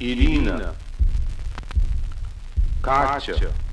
Irina. Kátia. Kátia.